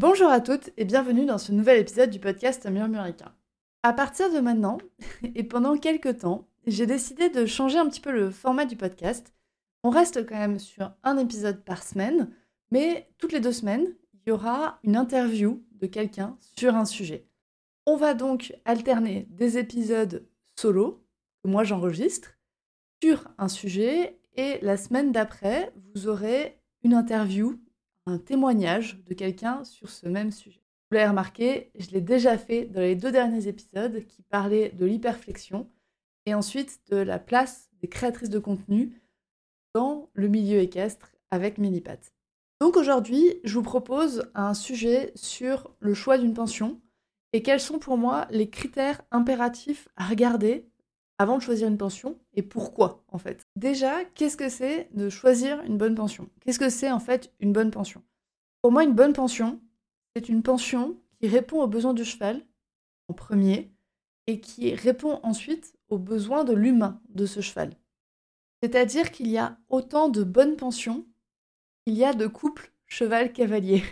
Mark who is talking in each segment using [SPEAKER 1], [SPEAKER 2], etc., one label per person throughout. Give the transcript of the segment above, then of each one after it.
[SPEAKER 1] Bonjour à toutes et bienvenue dans ce nouvel épisode du podcast Murmuricain. À partir de maintenant, et pendant quelques temps, j'ai décidé de changer un petit peu le format du podcast. On reste quand même sur un épisode par semaine, mais toutes les deux semaines, il y aura une interview de quelqu'un sur un sujet. On va donc alterner des épisodes solo, que moi j'enregistre, sur un sujet, et la semaine d'après, vous aurez une interview, témoignage de quelqu'un sur ce même sujet. Vous l'avez remarqué, je l'ai déjà fait dans les deux derniers épisodes qui parlaient de l'hyperflexion et ensuite de la place des créatrices de contenu dans le milieu équestre avec Minipat. Donc aujourd'hui, je vous propose un sujet sur le choix d'une pension et quels sont pour moi les critères impératifs à regarder avant de choisir une pension et pourquoi en fait. Déjà, qu'est-ce que c'est de choisir une bonne pension? Qu'est-ce que c'est en fait une bonne pension? Pour moi, une bonne pension, c'est une pension qui répond aux besoins du cheval en premier et qui répond ensuite aux besoins de l'humain de ce cheval. C'est-à-dire qu'il y a autant de bonnes pensions qu'il y a de couples cheval-cavalier.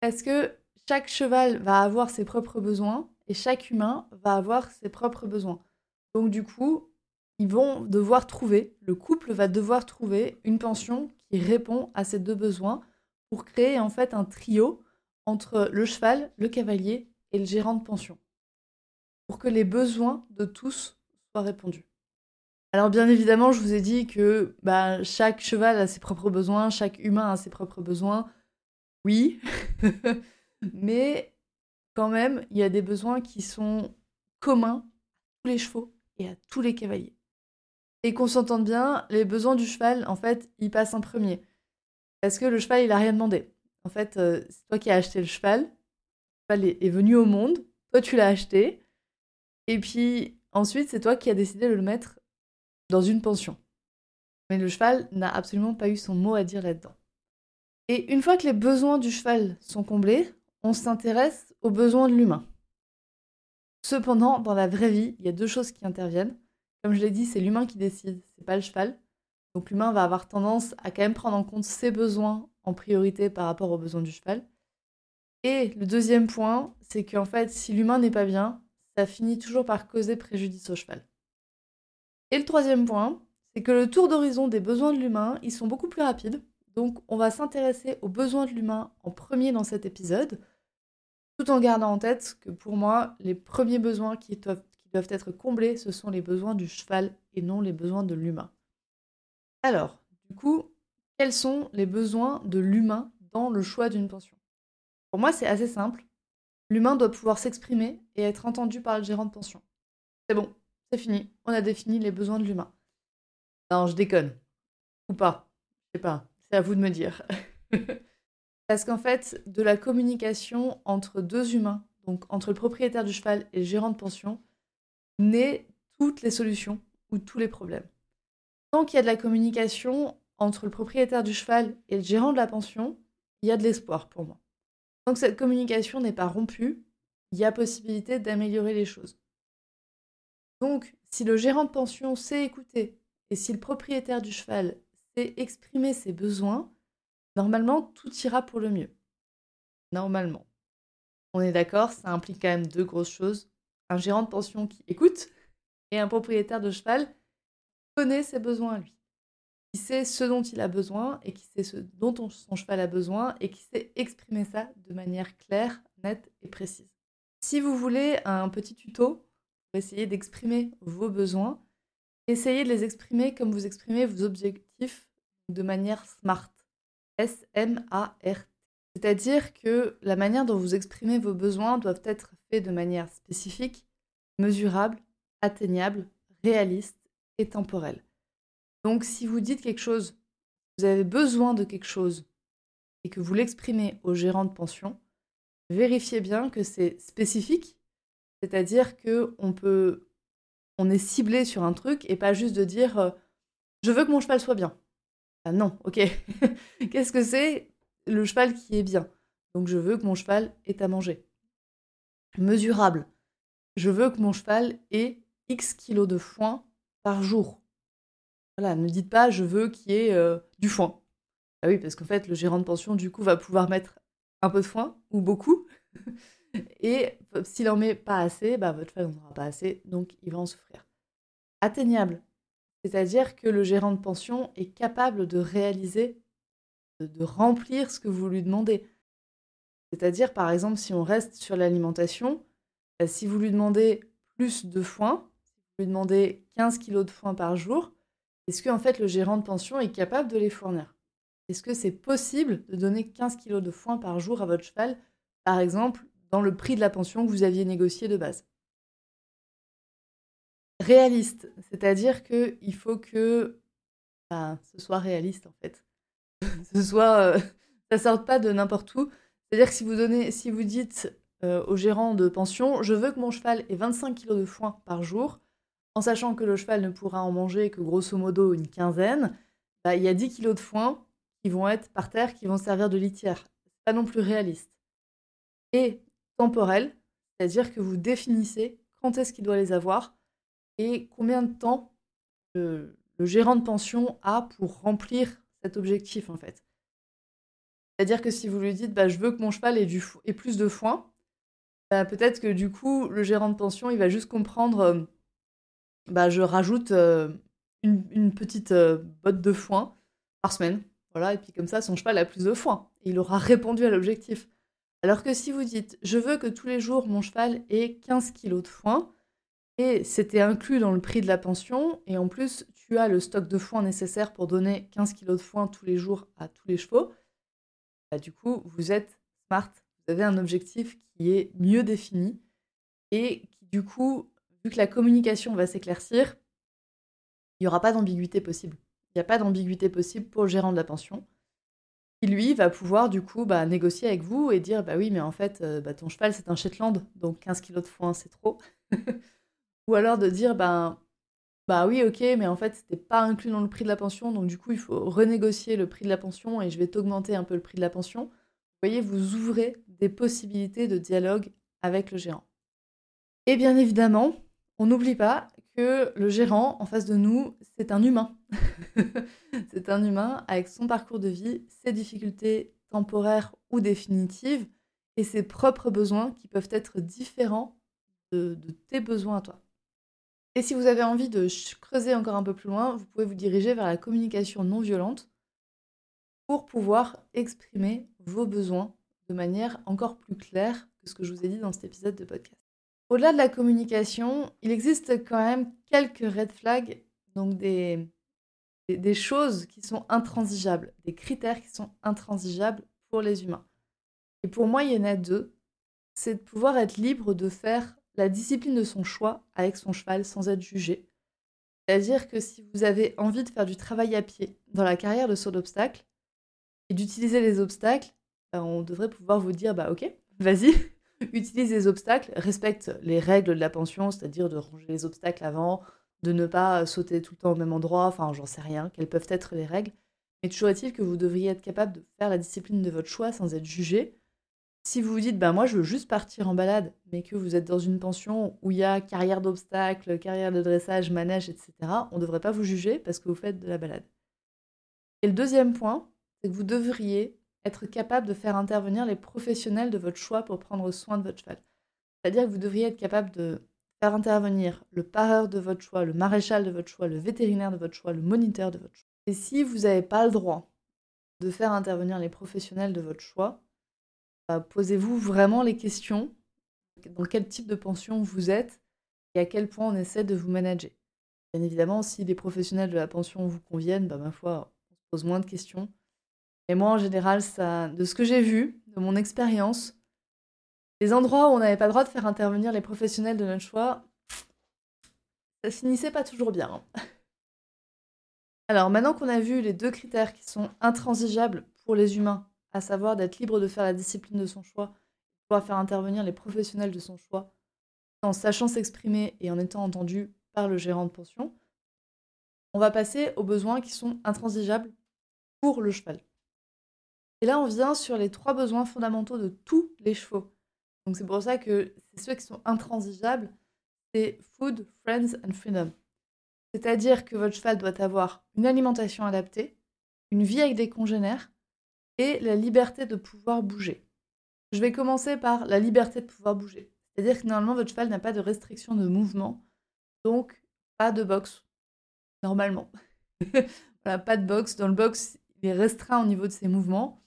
[SPEAKER 1] Parce que chaque cheval va avoir ses propres besoins et chaque humain va avoir ses propres besoins. Donc du coup, ils vont devoir trouver, le couple va devoir trouver une pension qui répond à ces deux besoins pour créer en fait un trio entre le cheval, le cavalier et le gérant de pension, pour que les besoins de tous soient répondus. Alors bien évidemment, je vous ai dit que bah, chaque cheval a ses propres besoins, chaque humain a ses propres besoins. Oui, mais quand même, il y a des besoins qui sont communs à tous les chevaux et à tous les cavaliers. Et qu'on s'entende bien, les besoins du cheval, en fait, ils passent en premier. Parce que le cheval, il a rien demandé. En fait, euh, c'est toi qui as acheté le cheval. Le cheval est, venu au monde. Toi, tu l'as acheté. Et puis, ensuite, c'est toi qui as décidé de le mettre dans une pension. Mais le cheval n'a absolument pas eu son mot à dire là-dedans. Et une fois que les besoins du cheval sont comblés, on s'intéresse aux besoins de l'humain. Cependant, dans la vraie vie, il y a deux choses qui interviennent. Comme je l'ai dit, c'est l'humain qui décide, c'est pas le cheval. Donc l'humain va avoir tendance à quand même prendre en compte ses besoins en priorité par rapport aux besoins du cheval. Et le deuxième point, c'est qu'en fait, si l'humain n'est pas bien, ça finit toujours par causer préjudice au cheval. Et le troisième point, c'est que le tour d'horizon des besoins de l'humain, ils sont beaucoup plus rapides. Donc on va s'intéresser aux besoins de l'humain en premier dans cet épisode, tout en gardant en tête que pour moi, les premiers besoins qui doivent, être comblés, ce sont les besoins du cheval et non les besoins de l'humain. Alors, du coup, quels sont les besoins de l'humain dans le choix d'une pension? Pour moi, c'est assez simple. L'humain doit pouvoir s'exprimer et être entendu par le gérant de pension. C'est bon, c'est fini. On a défini les besoins de l'humain. Non, je déconne. Ou pas. Je sais pas. C'est à vous de me dire. Parce qu'en fait, de la communication entre deux humains, donc entre le propriétaire du cheval et le gérant de pension, naît toutes les solutions ou tous les problèmes. Tant qu'il y a de la communication entre le propriétaire du cheval et le gérant de la pension, il y a de l'espoir pour moi. Tant que cette communication n'est pas rompue, il y a possibilité d'améliorer les choses. Donc, si le gérant de pension sait écouter et si le propriétaire du cheval sait exprimer ses besoins, normalement, tout ira pour le mieux. Normalement. On est d'accord, ça implique quand même deux grosses choses. Un gérant de pension qui écoute et un propriétaire de cheval connaît ses besoins à lui, qui sait ce dont il a besoin et qui sait ce dont son cheval a besoin et qui sait exprimer ça de manière claire, nette et précise. Si vous voulez un petit tuto pour essayer d'exprimer vos besoins, essayez de les exprimer comme vous exprimez vos objectifs de manière SMART. S-M-A-R-T. C'est-à-dire que la manière dont vous exprimez vos besoins doivent être faits de manière spécifique, mesurable, atteignable, réaliste et temporel. Donc si vous dites quelque chose, vous avez besoin de quelque chose, et que vous l'exprimez au gérant de pension, vérifiez bien que c'est spécifique, c'est-à-dire que on peut, on est ciblé sur un truc et pas juste de dire euh, je veux que mon cheval soit bien. Ah non, ok. Qu'est-ce que c'est le cheval qui est bien? Donc je veux que mon cheval ait à manger. Mesurable. Je veux que mon cheval ait X kilos de foin par jour. Voilà, ne dites pas je veux qu'il y ait euh, du foin. Ah oui, parce qu'en fait, le gérant de pension, du coup, va pouvoir mettre un peu de foin ou beaucoup. Et s'il en met pas assez, bah, votre cheval n'en aura pas assez, donc il va en souffrir. Atteignable. C'est-à-dire que le gérant de pension est capable de réaliser, de, remplir ce que vous lui demandez. C'est-à-dire, par exemple, si on reste sur l'alimentation, bah, si vous lui demandez plus de foin, si vous lui demandez 15 kg de foin par jour, est-ce que en fait le gérant de pension est capable de les fournir? Est-ce que c'est possible de donner 15 kg de foin par jour à votre cheval, par exemple, dans le prix de la pension que vous aviez négocié de base? Réaliste, c'est-à-dire qu'il faut que bah, ce soit réaliste en fait. ce soit, euh, ça sorte pas de n'importe où. C'est-à-dire que si vous donnez, si vous dites euh, au gérant de pension, je veux que mon cheval ait 25 kg de foin par jour, en sachant que le cheval ne pourra en manger que grosso modo une quinzaine, bah, il y a 10 kg de foin qui vont être par terre, qui vont servir de litière. C'est pas non plus réaliste. Et temporel, c'est-à-dire que vous définissez quand est-ce qu'il doit les avoir et combien de temps le, gérant de pension a pour remplir cet objectif en fait? C'est-à-dire que si vous lui dites bah, je veux que mon cheval ait, plus de foin, bah, peut-être que du coup le gérant de pension il va juste comprendre euh, bah, je rajoute euh, une, petite euh, botte de foin par semaine. Voilà, et puis comme ça, son cheval a plus de foin. Il aura répondu à l'objectif. Alors que si vous dites, je veux que tous les jours, mon cheval ait 15 kg de foin, et c'était inclus dans le prix de la pension, et en plus, tu as le stock de foin nécessaire pour donner 15 kg de foin tous les jours à tous les chevaux, bah, du coup, vous êtes smart, vous avez un objectif qui est mieux défini, et qui du coup vu que la communication va s'éclaircir, il n'y aura pas d'ambiguïté possible. Il n'y a pas d'ambiguïté possible pour le gérant de la pension. qui lui va pouvoir du coup bah, négocier avec vous et dire bah oui mais en fait euh, bah, ton cheval c'est un Shetland donc 15 kg de foin c'est trop. Ou alors de dire bah, bah oui ok mais en fait c'était pas inclus dans le prix de la pension donc du coup il faut renégocier le prix de la pension et je vais t'augmenter un peu le prix de la pension. Vous voyez vous ouvrez des possibilités de dialogue avec le gérant. Et bien évidemment, on n'oublie pas que le gérant en face de nous, c'est un humain. c'est un humain avec son parcours de vie, ses difficultés temporaires ou définitives et ses propres besoins qui peuvent être différents de, tes besoins à toi. Et si vous avez envie de creuser encore un peu plus loin, vous pouvez vous diriger vers la communication non violente pour pouvoir exprimer vos besoins de manière encore plus claire que ce que je vous ai dit dans cet épisode de podcast. Au-delà de la communication, il existe quand même quelques red flags, donc des, choses qui sont intransigeables, des critères qui sont intransigeables pour les humains. Et pour moi, il y en a deux. C'est de pouvoir être libre de faire la discipline de son choix avec son cheval sans être jugé. C'est-à-dire que si vous avez envie de faire du travail à pied dans la carrière de saut d'obstacle et d'utiliser les obstacles, ben, on devrait pouvoir vous dire bah ok, vas-y, utilise les obstacles, respecte les règles de la pension, c'est-à-dire de ranger les obstacles avant, de ne pas sauter tout le temps au même endroit, enfin j'en sais rien, quelles peuvent être les règles. Mais toujours est-il que vous devriez être capable de faire la discipline de votre choix sans être jugé. Si vous vous dites, bah moi je veux juste partir en balade, mais que vous êtes dans une pension où il y a carrière d'obstacles, carrière de dressage, manège, etc., on ne devrait pas vous juger parce que vous faites de la balade. Et le deuxième point, c'est que vous devriez être capable de faire intervenir les professionnels de votre choix pour prendre soin de votre cheval. C'est-à-dire que vous devriez être capable de faire intervenir le pareur de votre choix, le maréchal de votre choix, le vétérinaire de votre choix, le moniteur de votre choix. Et si vous n'avez pas le droit de faire intervenir les professionnels de votre choix, posez-vous vraiment les questions dans quel type de pension vous êtes et à quel point on essaie de vous manager. Bien évidemment, si les professionnels de la pension vous conviennent, bah, ma foi, on se pose moins de questions. Et moi, en général, ça, de ce que j'ai vu, de mon expérience, les endroits où on n'avait pas le droit de faire intervenir les professionnels de notre choix, ça finissait pas toujours bien. Alors maintenant qu'on a vu les deux critères qui sont intransigeables pour les humains à savoir d'être libre de faire la discipline de son choix, pouvoir faire intervenir les professionnels de son choix, en sachant s'exprimer et en étant entendu par le gérant de pension, on va passer aux besoins qui sont intransigeables pour le cheval. Et là, on vient sur les trois besoins fondamentaux de tous les chevaux. Donc c'est pour ça que c'est ceux qui sont intransigeables, c'est food, friends and freedom. C'est-à-dire que votre cheval doit avoir une alimentation adaptée, une vie avec des congénères et la liberté de pouvoir bouger. Je vais commencer par la liberté de pouvoir bouger. C'est-à-dire que normalement, votre cheval n'a pas de restriction de mouvement, donc pas de boxe, normalement. voilà, pas de boxe. Dans le box, il est restreint au niveau de ses mouvements.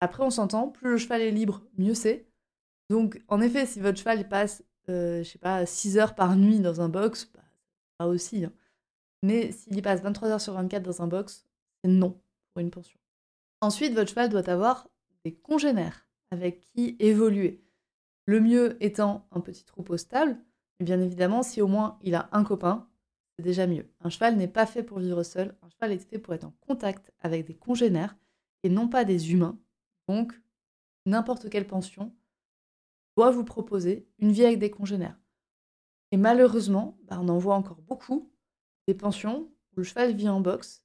[SPEAKER 1] Après, on s'entend, plus le cheval est libre, mieux c'est. Donc, en effet, si votre cheval passe, euh, je sais pas, 6 heures par nuit dans un box, bah, pas aussi. Hein. Mais s'il y passe 23 heures sur 24 dans un box, c'est non pour une pension. Ensuite, votre cheval doit avoir des congénères avec qui évoluer. Le mieux étant un petit troupeau stable, mais bien évidemment, si au moins il a un copain, c'est déjà mieux. Un cheval n'est pas fait pour vivre seul, un cheval est fait pour être en contact avec des congénères et non pas des humains. Donc, n'importe quelle pension doit vous proposer une vie avec des congénères. Et malheureusement, bah, on en voit encore beaucoup, des pensions où le cheval vit en boxe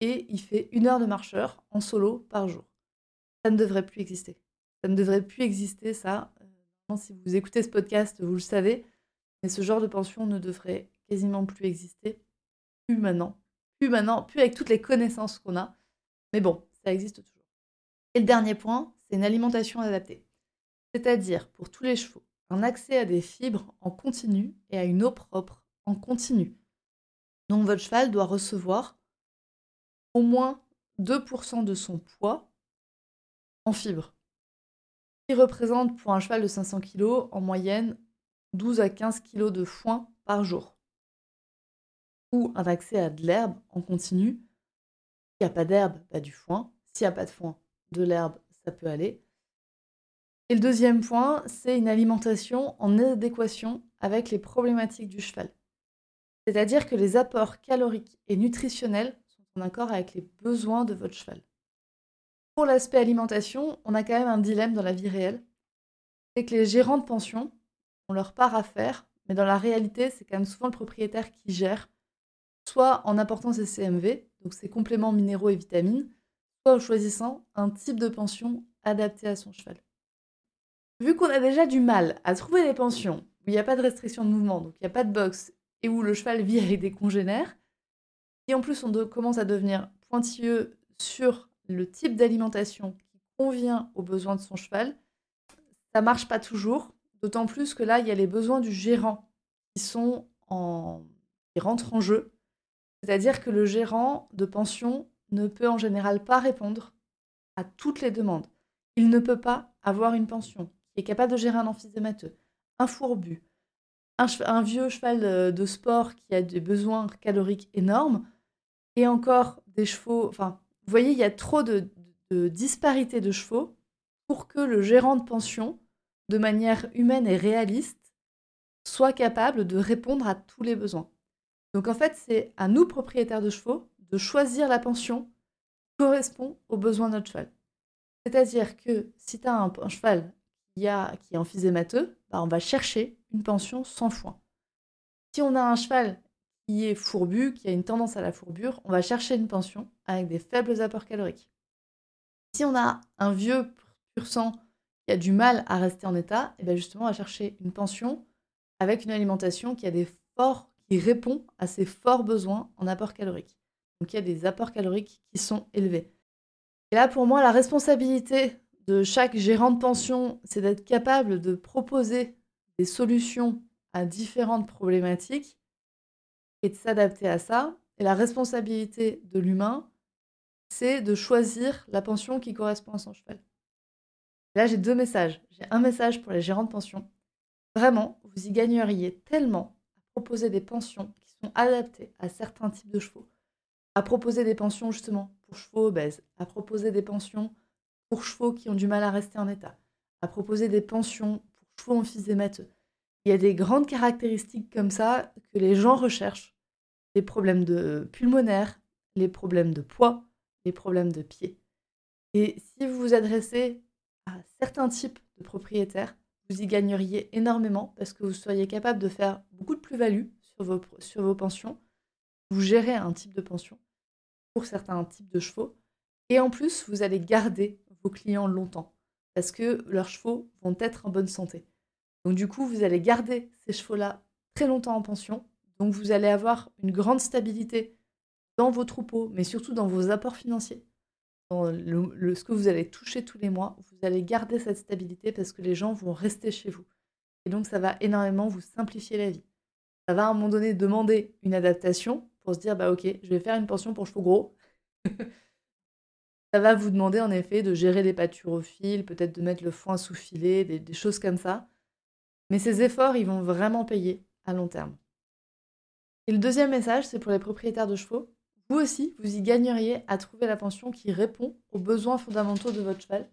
[SPEAKER 1] et il fait une heure de marcheur en solo par jour. Ça ne devrait plus exister. Ça ne devrait plus exister, ça. Euh, si vous écoutez ce podcast, vous le savez, mais ce genre de pension ne devrait quasiment plus exister. Plus maintenant. Plus maintenant, plus avec toutes les connaissances qu'on a. Mais bon, ça existe toujours. Et le dernier point, c'est une alimentation adaptée. C'est-à-dire, pour tous les chevaux, un accès à des fibres en continu et à une eau propre en continu. Donc votre cheval doit recevoir au moins 2% de son poids en fibres, qui représente pour un cheval de 500 kg en moyenne 12 à 15 kg de foin par jour. Ou un accès à de l'herbe en continu. S'il n'y a pas d'herbe, pas du foin. S'il n'y a pas de foin, de l'herbe, ça peut aller. Et le deuxième point, c'est une alimentation en adéquation avec les problématiques du cheval. C'est-à-dire que les apports caloriques et nutritionnels en accord avec les besoins de votre cheval. Pour l'aspect alimentation, on a quand même un dilemme dans la vie réelle. C'est que les gérants de pension ont leur part à faire, mais dans la réalité, c'est quand même souvent le propriétaire qui gère, soit en apportant ses CMV, donc ses compléments minéraux et vitamines, soit en choisissant un type de pension adapté à son cheval. Vu qu'on a déjà du mal à trouver des pensions où il n'y a pas de restriction de mouvement, donc il n'y a pas de box, et où le cheval vit avec des congénères, et en plus, on commence à devenir pointilleux sur le type d'alimentation qui convient aux besoins de son cheval. Ça marche pas toujours, d'autant plus que là, il y a les besoins du gérant qui sont en qui rentrent en jeu. C'est-à-dire que le gérant de pension ne peut en général pas répondre à toutes les demandes. Il ne peut pas avoir une pension qui est capable de gérer un amphithémateux, un fourbu, un, un, vieux cheval de sport qui a des besoins caloriques énormes, et encore des chevaux. Enfin, vous voyez, il y a trop de, disparités de chevaux pour que le gérant de pension, de manière humaine et réaliste, soit capable de répondre à tous les besoins. Donc en fait, c'est à nous, propriétaires de chevaux, de choisir la pension qui correspond aux besoins de notre cheval. C'est-à-dire que si tu as un, cheval qui, a, qui est emphysémateux, bah on va chercher une pension sans foin. Si on a un cheval qui est fourbu, qui a une tendance à la fourbure, on va chercher une pension avec des faibles apports caloriques. Si on a un vieux pur sang qui a du mal à rester en état, et eh bien justement on va chercher une pension avec une alimentation qui a des forts, qui répond à ses forts besoins en apports caloriques. Donc il y a des apports caloriques qui sont élevés. Et là pour moi la responsabilité de chaque gérant de pension, c'est d'être capable de proposer des solutions à différentes problématiques et de s'adapter à ça. Et la responsabilité de l'humain, c'est de choisir la pension qui correspond à son cheval. là, j'ai deux messages. J'ai un message pour les gérants de pension. Vraiment, vous y gagneriez tellement à proposer des pensions qui sont adaptées à certains types de chevaux, à proposer des pensions justement pour chevaux obèses, à proposer des pensions pour chevaux qui ont du mal à rester en état, à proposer des pensions pour chevaux emphysémateux. Il y a des grandes caractéristiques comme ça que les gens recherchent les problèmes de pulmonaire, les problèmes de poids, les problèmes de pied. Et si vous vous adressez à certains types de propriétaires, vous y gagneriez énormément parce que vous seriez capable de faire beaucoup de plus-value sur vos, sur vos pensions. Vous gérez un type de pension pour certains types de chevaux. Et en plus, vous allez garder vos clients longtemps parce que leurs chevaux vont être en bonne santé. Donc du coup, vous allez garder ces chevaux-là très longtemps en pension. Donc vous allez avoir une grande stabilité dans vos troupeaux, mais surtout dans vos apports financiers. Dans ce que vous allez toucher tous les mois, vous allez garder cette stabilité parce que les gens vont rester chez vous. Et donc ça va énormément vous simplifier la vie. Ça va à un moment donné demander une adaptation pour se dire, bah ok, je vais faire une pension pour chevaux gros. ça va vous demander en effet de gérer les pâturophiles, peut-être de mettre le foin sous filet, des choses comme ça. Mais ces efforts, ils vont vraiment payer à long terme. Et le deuxième message, c'est pour les propriétaires de chevaux. Vous aussi, vous y gagneriez à trouver la pension qui répond aux besoins fondamentaux de votre cheval.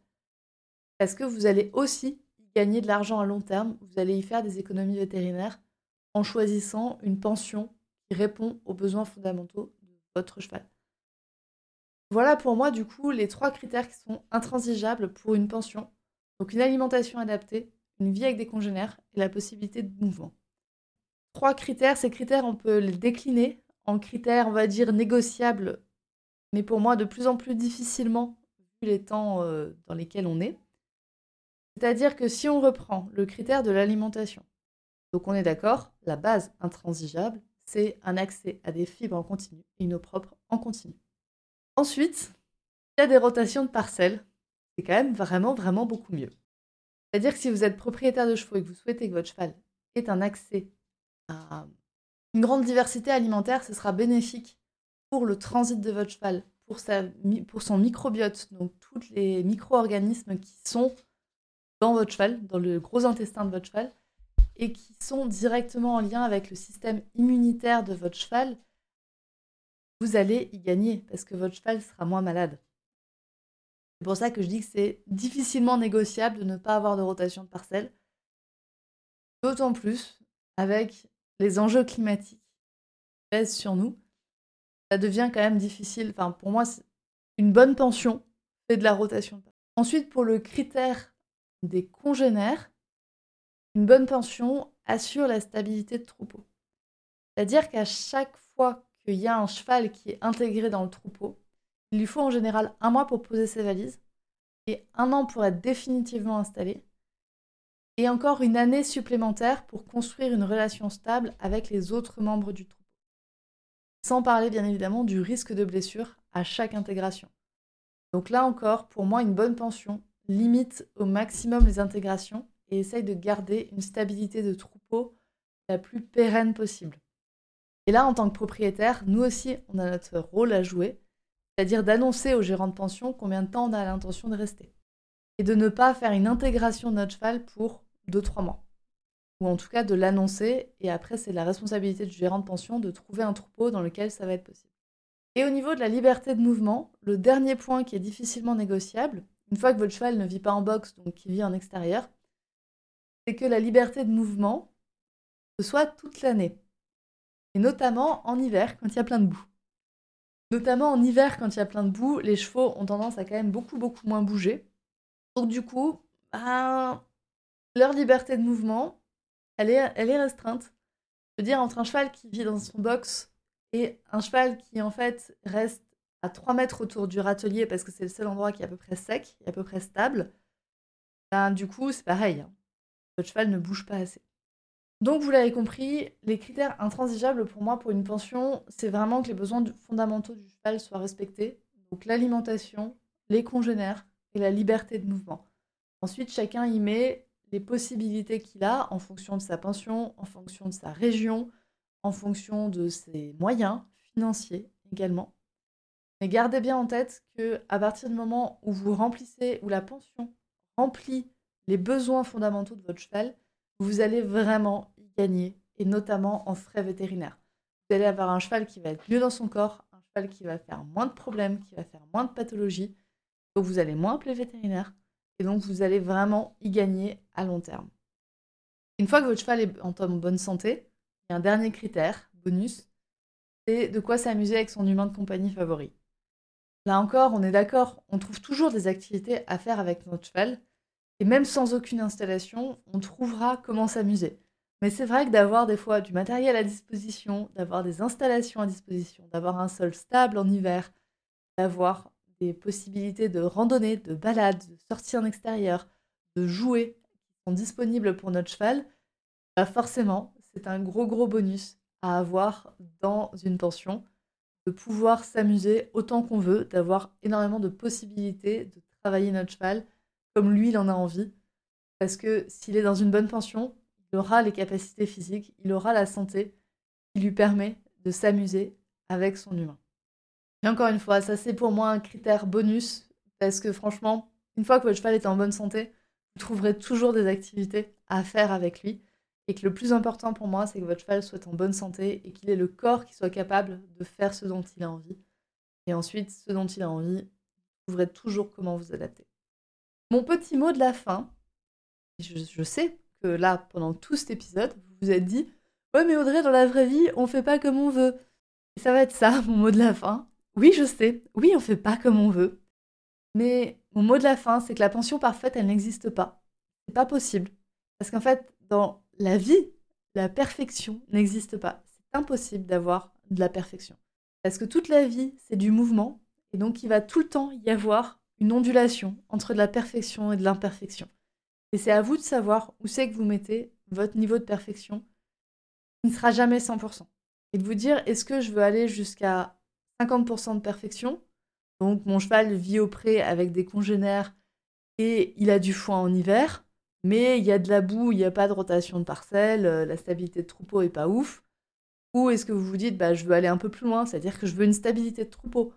[SPEAKER 1] Parce que vous allez aussi y gagner de l'argent à long terme. Vous allez y faire des économies vétérinaires en choisissant une pension qui répond aux besoins fondamentaux de votre cheval. Voilà pour moi, du coup, les trois critères qui sont intransigeables pour une pension. Donc une alimentation adaptée, une vie avec des congénères et la possibilité de mouvement. Trois critères, ces critères, on peut les décliner en critères, on va dire, négociables, mais pour moi de plus en plus difficilement vu les temps euh, dans lesquels on est. C'est-à-dire que si on reprend le critère de l'alimentation, donc on est d'accord, la base intransigeable, c'est un accès à des fibres en continu et une eau propre en continu. Ensuite, il y a des rotations de parcelles. C'est quand même vraiment, vraiment beaucoup mieux. C'est-à-dire que si vous êtes propriétaire de chevaux et que vous souhaitez que votre cheval ait un accès une grande diversité alimentaire, ce sera bénéfique pour le transit de votre cheval, pour, son microbiote, donc tous les micro-organismes qui sont dans votre cheval, dans le gros intestin de votre cheval, et qui sont directement en lien avec le système immunitaire de votre cheval, vous allez y gagner parce que votre cheval sera moins malade. C'est pour ça que je dis que c'est difficilement négociable de ne pas avoir de rotation de parcelles. D'autant plus avec les enjeux climatiques pèsent sur nous. Ça devient quand même difficile. Enfin, pour moi, une bonne pension fait de la rotation. Ensuite, pour le critère des congénères, une bonne pension assure la stabilité de troupeau. C'est-à-dire qu'à chaque fois qu'il y a un cheval qui est intégré dans le troupeau, il lui faut en général un mois pour poser ses valises et un an pour être définitivement installé et encore une année supplémentaire pour construire une relation stable avec les autres membres du troupeau. Sans parler bien évidemment du risque de blessure à chaque intégration. Donc là encore, pour moi, une bonne pension limite au maximum les intégrations et essaye de garder une stabilité de troupeau la plus pérenne possible. Et là, en tant que propriétaire, nous aussi, on a notre rôle à jouer c'est-à-dire d'annoncer au gérant de pension combien de temps on a l'intention de rester. Et de ne pas faire une intégration de notre cheval pour 2-3 mois. Ou en tout cas de l'annoncer, et après c'est la responsabilité du gérant de pension de trouver un troupeau dans lequel ça va être possible. Et au niveau de la liberté de mouvement, le dernier point qui est difficilement négociable, une fois que votre cheval ne vit pas en boxe, donc qui vit en extérieur, c'est que la liberté de mouvement ce soit toute l'année. Et notamment en hiver, quand il y a plein de boue. Notamment en hiver, quand il y a plein de boue, les chevaux ont tendance à quand même beaucoup, beaucoup moins bouger. Donc du coup, ben, leur liberté de mouvement, elle est, restreinte. Je veux dire, entre un cheval qui vit dans son box et un cheval qui en fait reste à 3 mètres autour du râtelier parce que c'est le seul endroit qui est à peu près sec et à peu près stable, ben, du coup, c'est pareil. Hein. Votre cheval ne bouge pas assez. Donc, vous l'avez compris, les critères intransigeables pour moi pour une pension, c'est vraiment que les besoins fondamentaux du cheval soient respectés. Donc, l'alimentation, les congénères et la liberté de mouvement. Ensuite, chacun y met les possibilités qu'il a en fonction de sa pension, en fonction de sa région, en fonction de ses moyens financiers également. Mais gardez bien en tête que à partir du moment où vous remplissez, où la pension remplit les besoins fondamentaux de votre cheval, vous allez vraiment y gagner, et notamment en frais vétérinaires. Vous allez avoir un cheval qui va être mieux dans son corps, un cheval qui va faire moins de problèmes, qui va faire moins de pathologies, donc vous allez moins appeler vétérinaire, et donc vous allez vraiment y gagner à long terme. Une fois que votre cheval est en bonne santé, il y a un dernier critère, bonus, c'est de quoi s'amuser avec son humain de compagnie favori. Là encore, on est d'accord, on trouve toujours des activités à faire avec notre cheval. Et même sans aucune installation, on trouvera comment s'amuser. Mais c'est vrai que d'avoir des fois du matériel à disposition, d'avoir des installations à disposition, d'avoir un sol stable en hiver, d'avoir possibilités de randonnée, de balade, de sortir en extérieur, de jouer qui sont disponibles pour notre cheval, bah forcément, c'est un gros gros bonus à avoir dans une pension de pouvoir s'amuser autant qu'on veut, d'avoir énormément de possibilités de travailler notre cheval comme lui il en a envie. Parce que s'il est dans une bonne pension, il aura les capacités physiques, il aura la santé qui lui permet de s'amuser avec son humain. Et encore une fois, ça c'est pour moi un critère bonus, parce que franchement, une fois que votre cheval est en bonne santé, vous trouverez toujours des activités à faire avec lui et que le plus important pour moi, c'est que votre cheval soit en bonne santé et qu'il ait le corps qui soit capable de faire ce dont il a envie. Et ensuite, ce dont il a envie, vous trouverez toujours comment vous adapter. Mon petit mot de la fin, je, sais que là, pendant tout cet épisode, vous vous êtes dit Ouais, mais Audrey, dans la vraie vie, on fait pas comme on veut. Et ça va être ça, mon mot de la fin. Oui, je sais, oui, on fait pas comme on veut. Mais mon mot de la fin, c'est que la pension parfaite, elle n'existe pas. C'est pas possible. Parce qu'en fait, dans la vie, la perfection n'existe pas. C'est impossible d'avoir de la perfection. Parce que toute la vie, c'est du mouvement, et donc il va tout le temps y avoir une ondulation entre de la perfection et de l'imperfection. Et c'est à vous de savoir où c'est que vous mettez votre niveau de perfection, qui ne sera jamais 100%. Et de vous dire, est-ce que je veux aller jusqu'à 50% de perfection Donc mon cheval vit au pré avec des congénères et il a du foin en hiver, mais il y a de la boue, il n'y a pas de rotation de parcelles, euh, la stabilité de troupeau est pas ouf. Ou est-ce que vous vous dites, bah, je veux aller un peu plus loin, c'est-à-dire que je veux une stabilité de troupeau,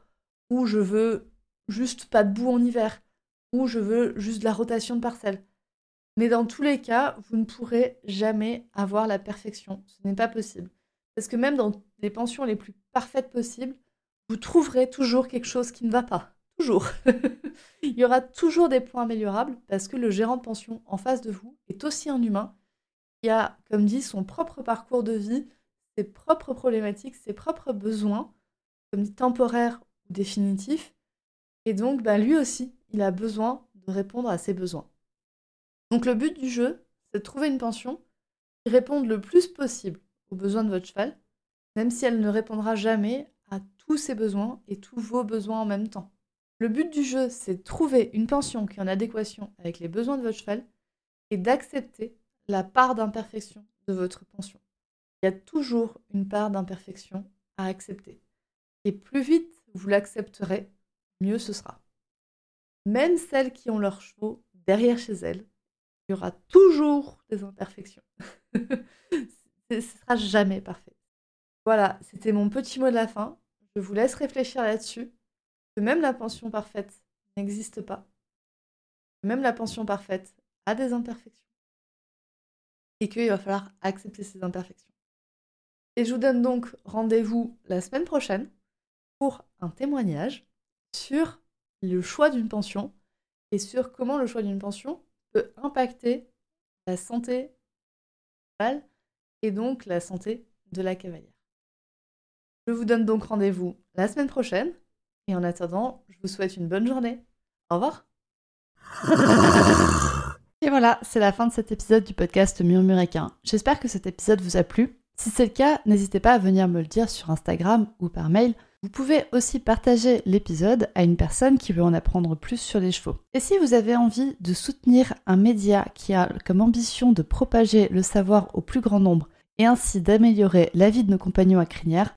[SPEAKER 1] ou je veux juste pas de boue en hiver, ou je veux juste de la rotation de parcelles. Mais dans tous les cas, vous ne pourrez jamais avoir la perfection. Ce n'est pas possible. Parce que même dans les pensions les plus parfaites possibles, vous trouverez toujours quelque chose qui ne va pas. Toujours. Il y aura toujours des points améliorables parce que le gérant de pension en face de vous est aussi un humain qui a, comme dit, son propre parcours de vie, ses propres problématiques, ses propres besoins, comme dit temporaires ou définitifs. Et donc, bah, lui aussi, il a besoin de répondre à ses besoins. Donc le but du jeu, c'est de trouver une pension qui réponde le plus possible aux besoins de votre cheval, même si elle ne répondra jamais tous ses besoins et tous vos besoins en même temps. Le but du jeu, c'est de trouver une pension qui est en adéquation avec les besoins de votre cheval et d'accepter la part d'imperfection de votre pension. Il y a toujours une part d'imperfection à accepter. Et plus vite vous l'accepterez, mieux ce sera. Même celles qui ont leurs chevaux derrière chez elles, il y aura toujours des imperfections. ce ne sera jamais parfait. Voilà, c'était mon petit mot de la fin. Je vous laisse réfléchir là-dessus que même la pension parfaite n'existe pas. Même la pension parfaite a des imperfections. Et qu'il va falloir accepter ces imperfections. Et je vous donne donc rendez-vous la semaine prochaine pour un témoignage sur le choix d'une pension et sur comment le choix d'une pension peut impacter la santé et donc la santé de la cavalière. Je vous donne donc rendez-vous la semaine prochaine et en attendant, je vous souhaite une bonne journée. Au revoir. Et voilà, c'est la fin de cet épisode du podcast Murmuréquin. J'espère que cet épisode vous a plu. Si c'est le cas, n'hésitez pas à venir me le dire sur Instagram ou par mail. Vous pouvez aussi partager l'épisode à une personne qui veut en apprendre plus sur les chevaux. Et si vous avez envie de soutenir un média qui a comme ambition de propager le savoir au plus grand nombre et ainsi d'améliorer la vie de nos compagnons à crinière,